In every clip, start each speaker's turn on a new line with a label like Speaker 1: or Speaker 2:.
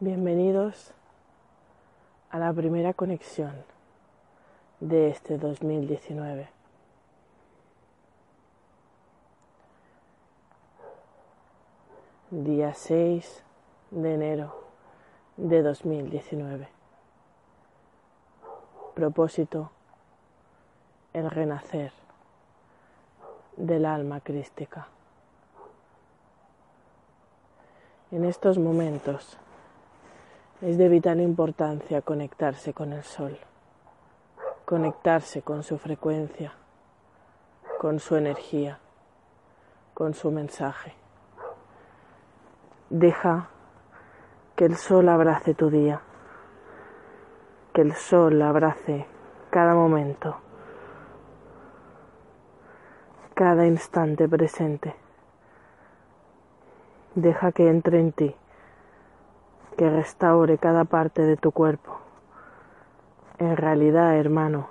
Speaker 1: Bienvenidos a la primera conexión de este 2019. Día 6 de enero de 2019. Propósito, el renacer del alma crística. En estos momentos es de vital importancia conectarse con el sol, conectarse con su frecuencia, con su energía, con su mensaje. Deja que el sol abrace tu día, que el sol abrace cada momento, cada instante presente. Deja que entre en ti que restaure cada parte de tu cuerpo. En realidad, hermano,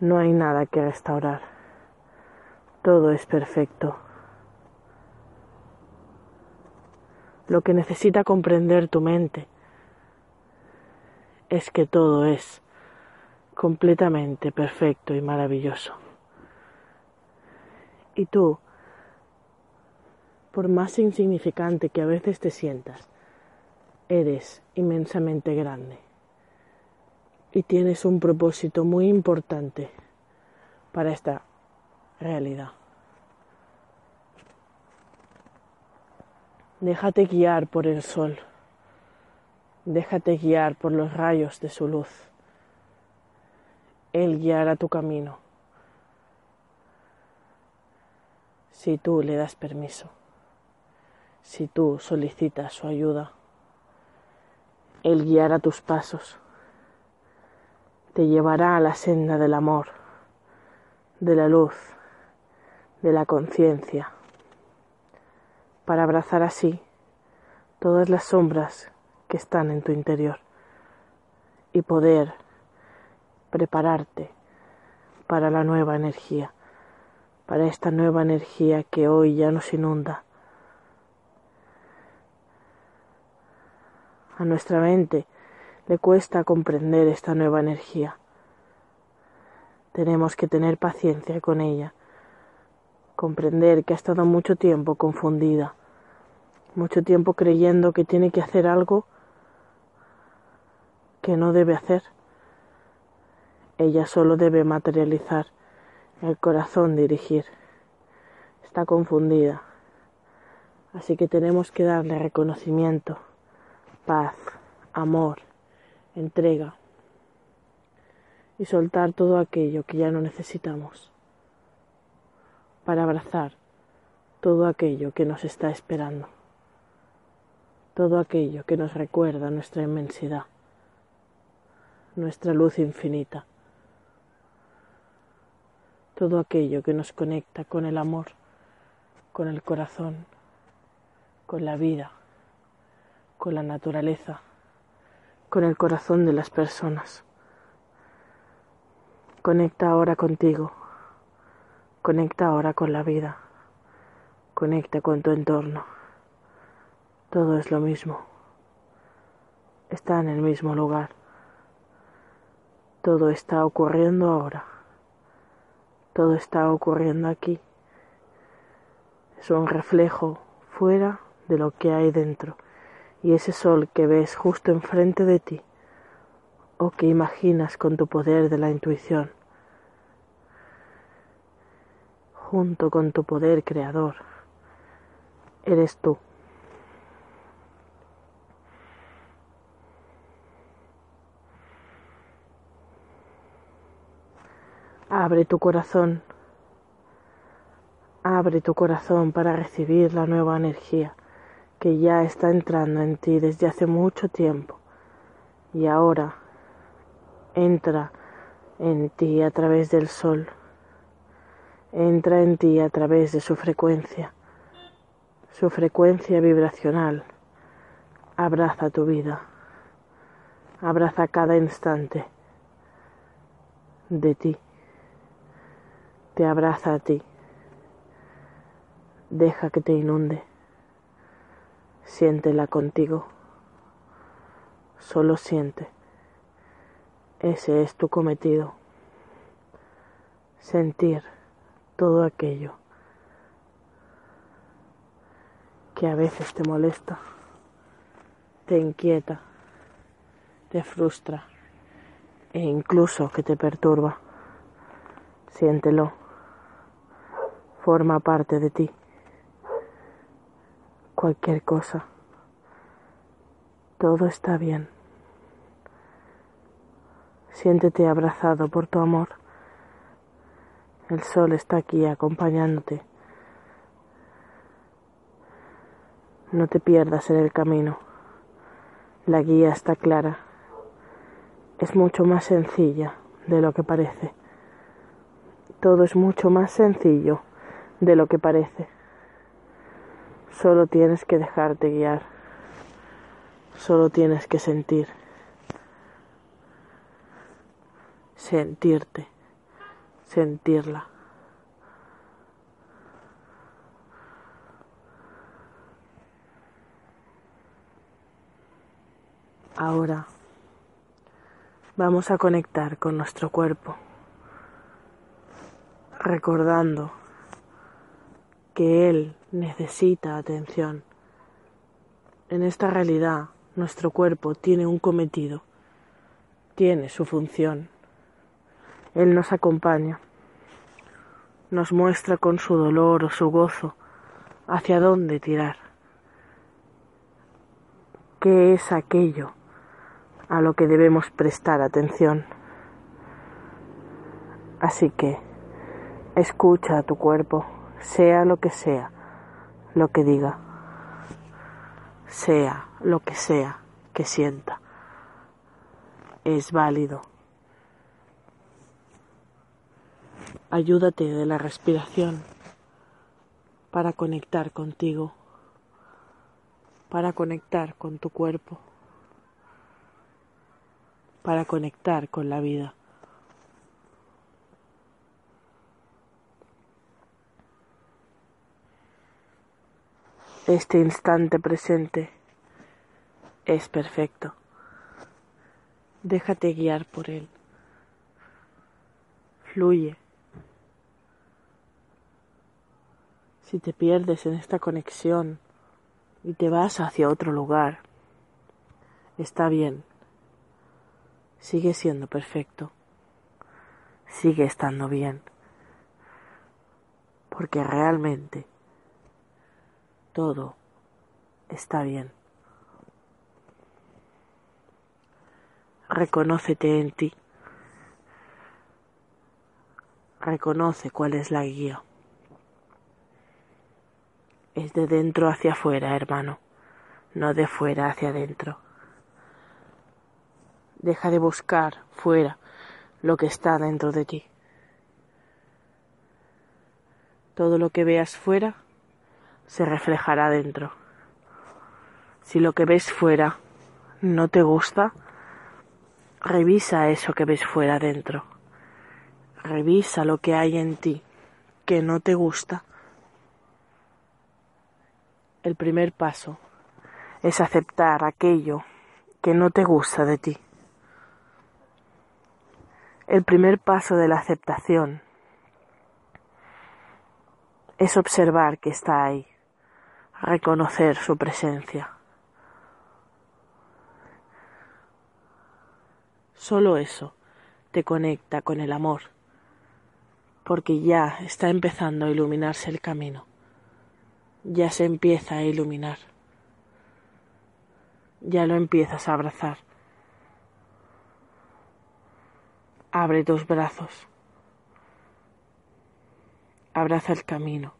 Speaker 1: no hay nada que restaurar. Todo es perfecto. Lo que necesita comprender tu mente es que todo es completamente perfecto y maravilloso. Y tú, por más insignificante que a veces te sientas, eres inmensamente grande y tienes un propósito muy importante para esta realidad. Déjate guiar por el sol, déjate guiar por los rayos de su luz. Él guiará tu camino si tú le das permiso, si tú solicitas su ayuda. Él guiará tus pasos, te llevará a la senda del amor, de la luz, de la conciencia, para abrazar así todas las sombras que están en tu interior y poder prepararte para la nueva energía, para esta nueva energía que hoy ya nos inunda A nuestra mente le cuesta comprender esta nueva energía. Tenemos que tener paciencia con ella, comprender que ha estado mucho tiempo confundida, mucho tiempo creyendo que tiene que hacer algo que no debe hacer. Ella solo debe materializar, el corazón dirigir. Está confundida, así que tenemos que darle reconocimiento paz, amor, entrega y soltar todo aquello que ya no necesitamos para abrazar todo aquello que nos está esperando, todo aquello que nos recuerda nuestra inmensidad, nuestra luz infinita, todo aquello que nos conecta con el amor, con el corazón, con la vida con la naturaleza, con el corazón de las personas. Conecta ahora contigo, conecta ahora con la vida, conecta con tu entorno. Todo es lo mismo, está en el mismo lugar. Todo está ocurriendo ahora, todo está ocurriendo aquí. Es un reflejo fuera de lo que hay dentro y ese sol que ves justo enfrente de ti o que imaginas con tu poder de la intuición, junto con tu poder creador, eres tú. Abre tu corazón, abre tu corazón para recibir la nueva energía que ya está entrando en ti desde hace mucho tiempo. Y ahora entra en ti a través del sol, entra en ti a través de su frecuencia, su frecuencia vibracional, abraza tu vida, abraza cada instante de ti, te abraza a ti, deja que te inunde siéntela contigo, Solo siente. Ese es tu cometido. Sentir todo aquello que a veces te molesta, te inquieta, te frustra e incluso que te perturba. Siéntelo. Forma parte de ti. Cualquier cosa. Todo está bien. Siéntete abrazado por tu amor. El sol está aquí acompañándote. No te pierdas en el camino. La guía está clara. Es mucho más sencilla de lo que parece. Todo es mucho más sencillo de lo que parece. Solo tienes que dejarte guiar. Solo tienes que sentir. Sentirte. Sentirla. Ahora vamos a conectar con nuestro cuerpo, recordando que Él necesita atención. En esta realidad, nuestro cuerpo tiene un cometido, tiene su función. Él nos acompaña, nos muestra con su dolor o su gozo hacia dónde tirar. ¿Qué es aquello a lo que debemos prestar atención. Así que escucha a tu cuerpo, sea lo que sea, lo que diga, sea lo que sea que sienta. Es válido. Ayúdate de la respiración para conectar contigo, para conectar con tu cuerpo para conectar con la vida. Este instante presente es perfecto. Déjate guiar por él. Fluye. Si te pierdes en esta conexión y te vas hacia otro lugar, está bien sigue siendo perfecto, sigue estando bien, porque realmente todo está bien. Reconócete en ti. Reconoce cuál es la guía. Es de dentro hacia afuera, hermano, no de fuera hacia adentro. Deja de buscar fuera lo que está dentro de ti. Todo lo que veas fuera se reflejará dentro. Si lo que ves fuera no te gusta, revisa eso que ves fuera dentro. Revisa lo que hay en ti que no te gusta. El primer paso es aceptar aquello que no te gusta de ti. El primer paso de la aceptación es observar que está ahí, reconocer su presencia. Solo eso te conecta con el amor, porque ya está empezando a iluminarse el camino, ya se empieza a iluminar, ya lo empiezas a abrazar. Abre tus brazos. Abraza el camino.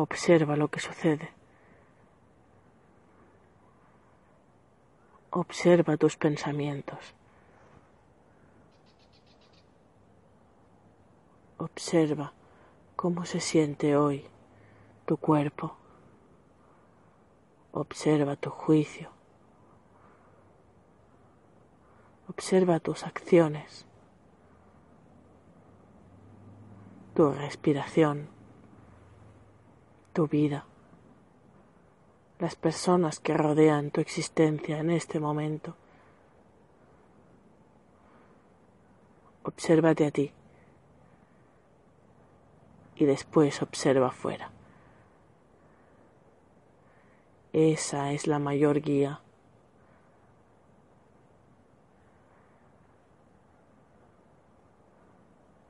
Speaker 1: Observa lo que sucede. Observa tus pensamientos. Observa cómo se siente hoy tu cuerpo. Observa tu juicio. Observa tus acciones, tu respiración, tu vida. las personas que rodean tu existencia en este momento. Obsérvate a ti y después observa afuera. Esa es la mayor guía.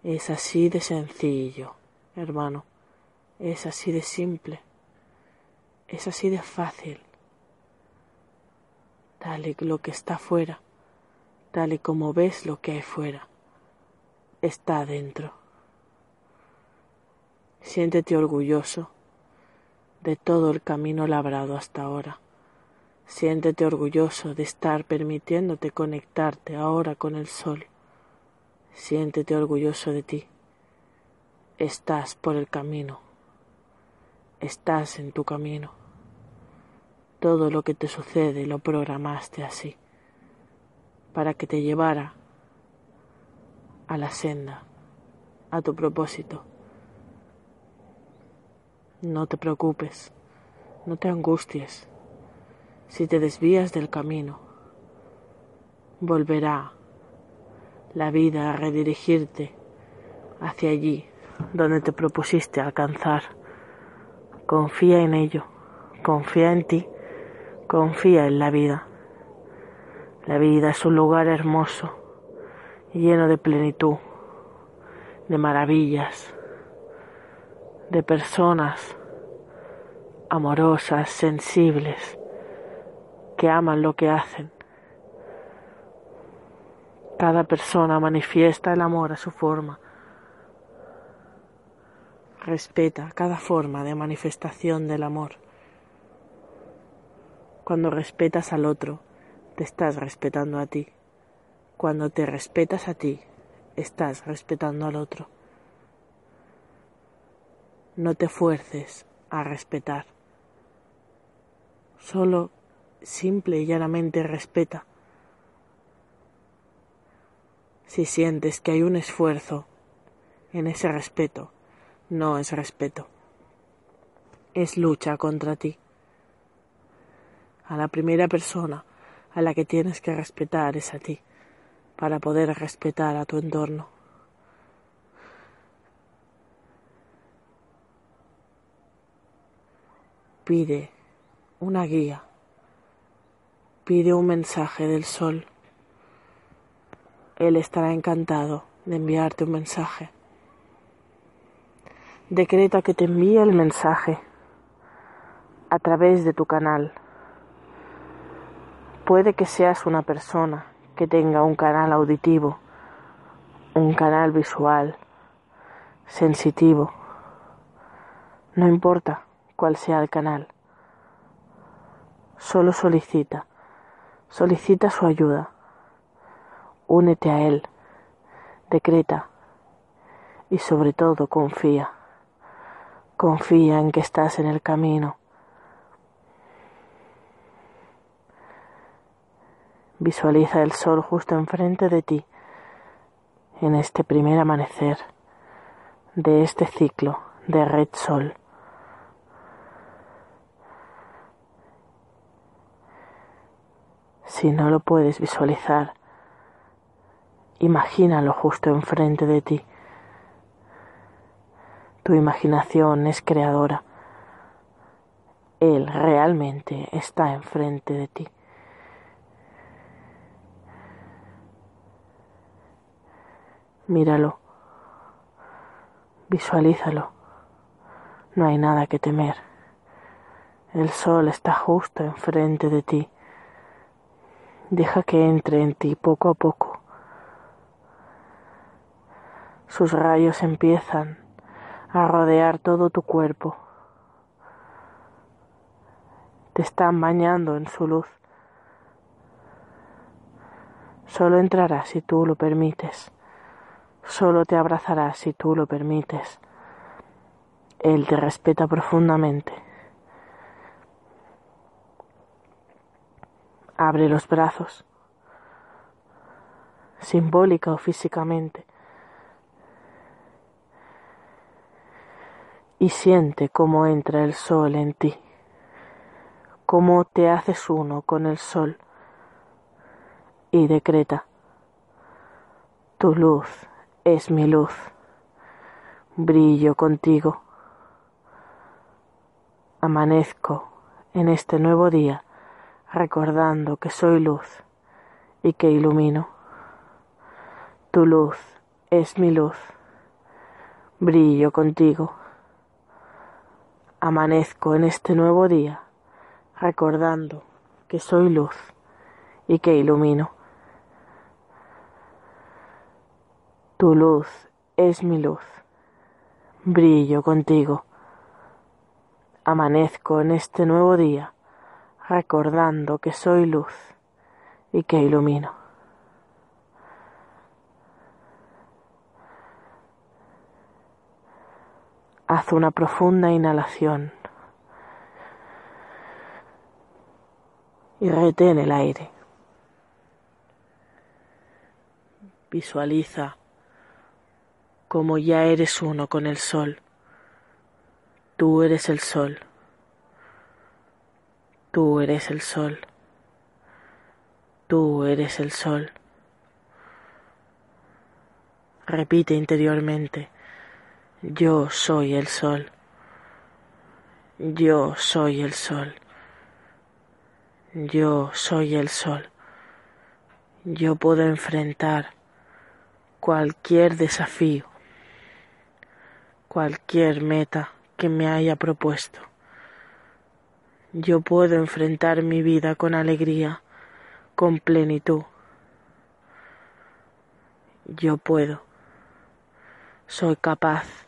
Speaker 1: Es así de sencillo, hermano. Es así de simple. Es así de fácil. Tal y lo que está fuera, tal y como ves lo que hay fuera, está dentro. Siéntete orgulloso de todo el camino labrado hasta ahora. Siéntete orgulloso de estar permitiéndote conectarte ahora con el sol. Siéntete orgulloso de ti. Estás por el camino. Estás en tu camino. Todo lo que te sucede lo programaste así, para que te llevara a la senda, a tu propósito. No te preocupes, no te angusties. Si te desvías del camino, volverá la vida a redirigirte hacia allí donde te propusiste alcanzar. Confía en ello, confía en ti, confía en la vida. La vida es un lugar hermoso, lleno de plenitud, de maravillas, de personas amorosas, sensibles, que aman lo que hacen cada persona manifiesta el amor a su forma. Respeta cada forma de manifestación del amor. Cuando respetas al otro, te estás respetando a ti. Cuando te respetas a ti, estás respetando al otro. No te fuerces a respetar. Solo simple y llanamente respeta si sientes que hay un esfuerzo en ese respeto, no es respeto. Es lucha contra ti. A la primera persona a la que tienes que respetar es a ti, para poder respetar a tu entorno. Pide una guía, pide un mensaje del sol él estará encantado de enviarte un mensaje. Decreta que te envíe el mensaje a través de tu canal. Puede que seas una persona que tenga un canal auditivo, un canal visual, sensitivo. No importa cuál sea el canal. Solo solicita, solicita su ayuda únete a Él, decreta y sobre todo confía. Confía en que estás en el camino. Visualiza el sol justo enfrente de ti en este primer amanecer de este ciclo de red sol. Si no lo puedes visualizar, Imagínalo justo enfrente de ti. Tu imaginación es creadora. Él realmente está enfrente de ti. Míralo. Visualízalo. No hay nada que temer. El sol está justo enfrente de ti. Deja que entre en ti poco a poco sus rayos empiezan a rodear todo tu cuerpo. Te están bañando en su luz. Solo entrará si tú lo permites. Solo te abrazará si tú lo permites. Él te respeta profundamente. Abre los brazos, simbólica o físicamente y siente cómo entra el sol en ti, cómo te haces uno con el sol y decreta, tu luz es mi luz, brillo contigo, amanezco en este nuevo día recordando que soy luz y que ilumino. Tu luz es mi luz, brillo contigo. Amanezco en este nuevo día recordando que soy luz y que ilumino. Tu luz es mi luz, brillo contigo. Amanezco en este nuevo día recordando que soy luz y que ilumino. Haz una profunda inhalación y retén el aire. Visualiza como ya eres uno con el sol. Tú eres el sol. Tú eres el sol. Tú eres el sol. Repite interiormente, yo soy el sol. Yo soy el sol. Yo soy el sol. Yo puedo enfrentar cualquier desafío, cualquier meta que me haya propuesto. Yo puedo enfrentar mi vida con alegría, con plenitud. Yo puedo. Soy capaz.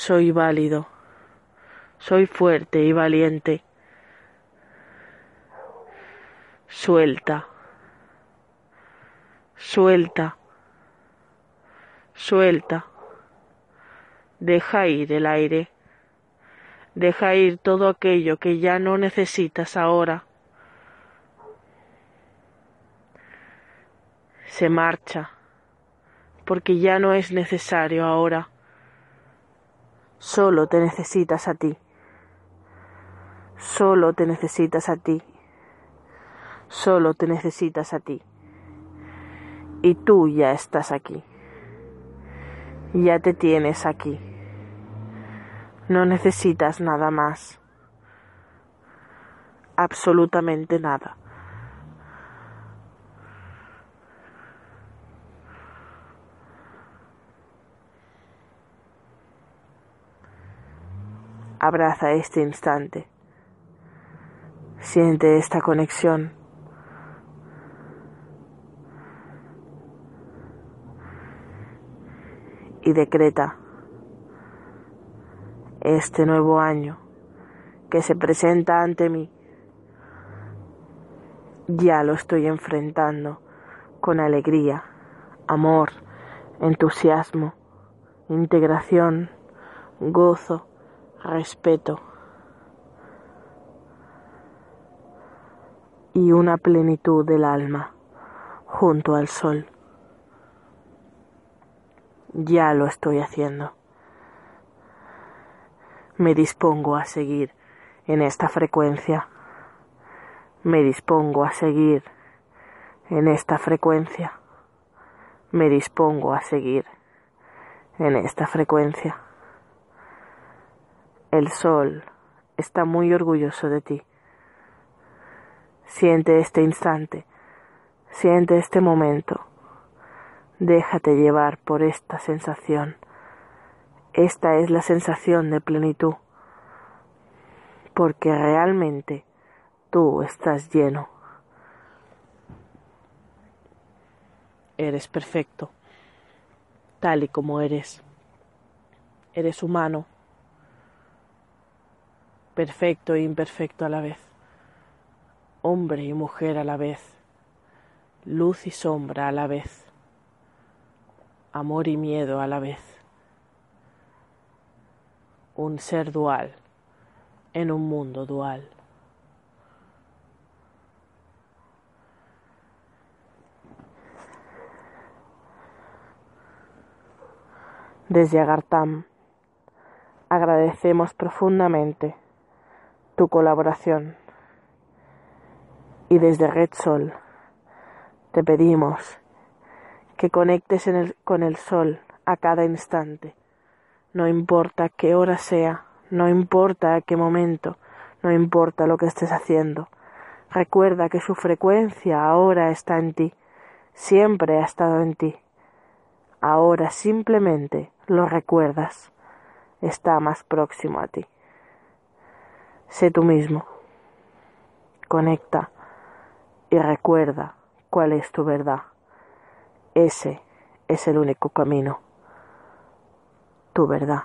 Speaker 1: Soy válido. Soy fuerte y valiente. Suelta. Suelta. Suelta. Deja ir el aire. Deja ir todo aquello que ya no necesitas ahora. Se marcha, porque ya no es necesario ahora. Solo te necesitas a ti. Solo te necesitas a ti. Solo te necesitas a ti. Y tú ya estás aquí. Ya te tienes aquí. No necesitas nada más. Absolutamente nada. Abraza este instante. Siente esta conexión. Y decreta este nuevo año que se presenta ante mí. Ya lo estoy enfrentando con alegría, amor, entusiasmo, integración, gozo, respeto y una plenitud del alma junto al sol. Ya lo estoy haciendo me dispongo a seguir en esta frecuencia. Me dispongo a seguir en esta frecuencia. Me dispongo a seguir en esta frecuencia. El sol está muy orgulloso de ti. Siente este instante, siente este momento. Déjate llevar por esta sensación esta es la sensación de plenitud, porque realmente tú estás lleno. Eres perfecto, tal y como eres. Eres humano, perfecto e imperfecto a la vez, hombre y mujer a la vez, luz y sombra a la vez, amor y miedo a la vez. Un ser dual en un mundo dual. Desde Agartam agradecemos profundamente tu colaboración Y desde Red Sol te pedimos que conectes con el sol a cada instante. No importa qué hora sea, no importa a qué momento, no importa lo que estés haciendo. Recuerda que su frecuencia ahora está en ti, siempre ha estado en ti. Ahora simplemente lo recuerdas, está más próximo a ti. Sé tú mismo, conecta y recuerda cuál es tu verdad. Ese es el único camino, tu verdad.